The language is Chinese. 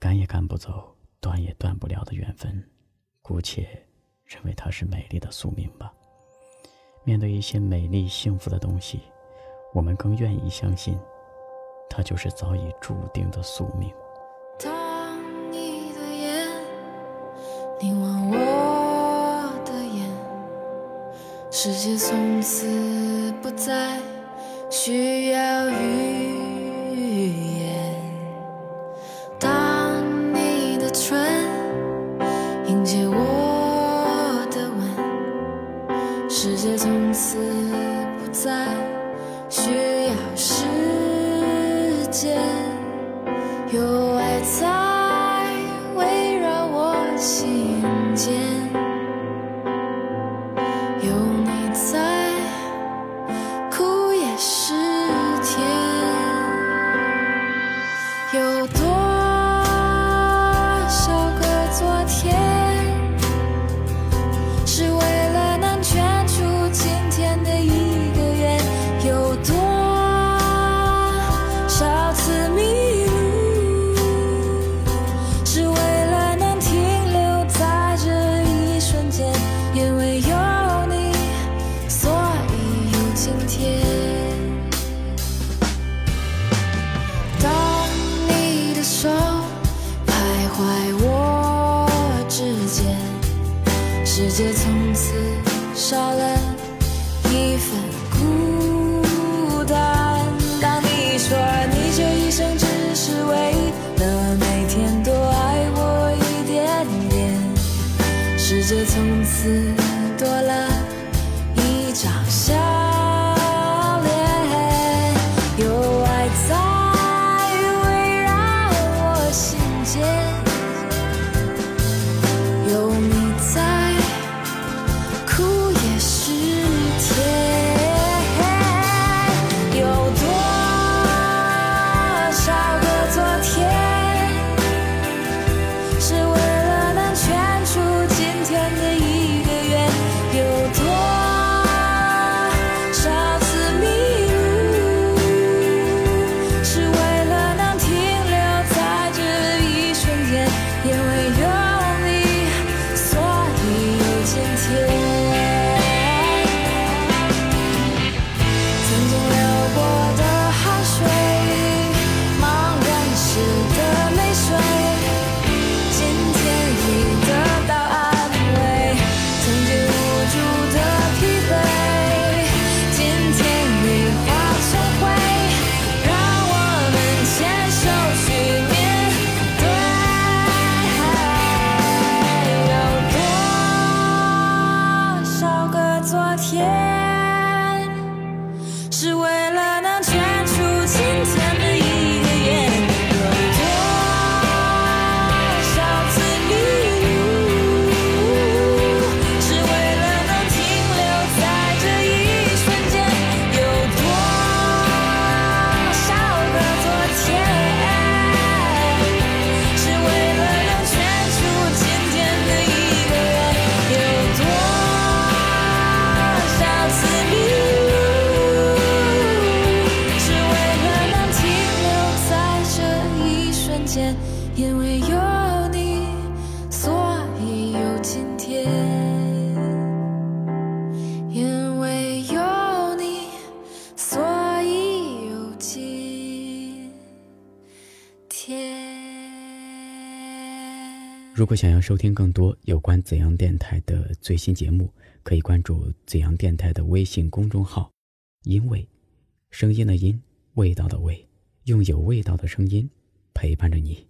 赶也赶不走，断也断不了的缘分，姑且认为它是美丽的宿命吧。面对一些美丽幸福的东西，我们更愿意相信，它就是早已注定的宿命。当你的眼凝望我的眼，世界从此不再需要需要时间。有爱在围绕我心间，界从此多了一张笑因为有你所以有今天。因为有你，所以有今天。因为有你，所以有今天。如果想要收听更多有关怎样电台的最新节目，可以关注怎样电台的微信公众号“因为”，声音的音，味道的味，用有味道的声音陪伴着你。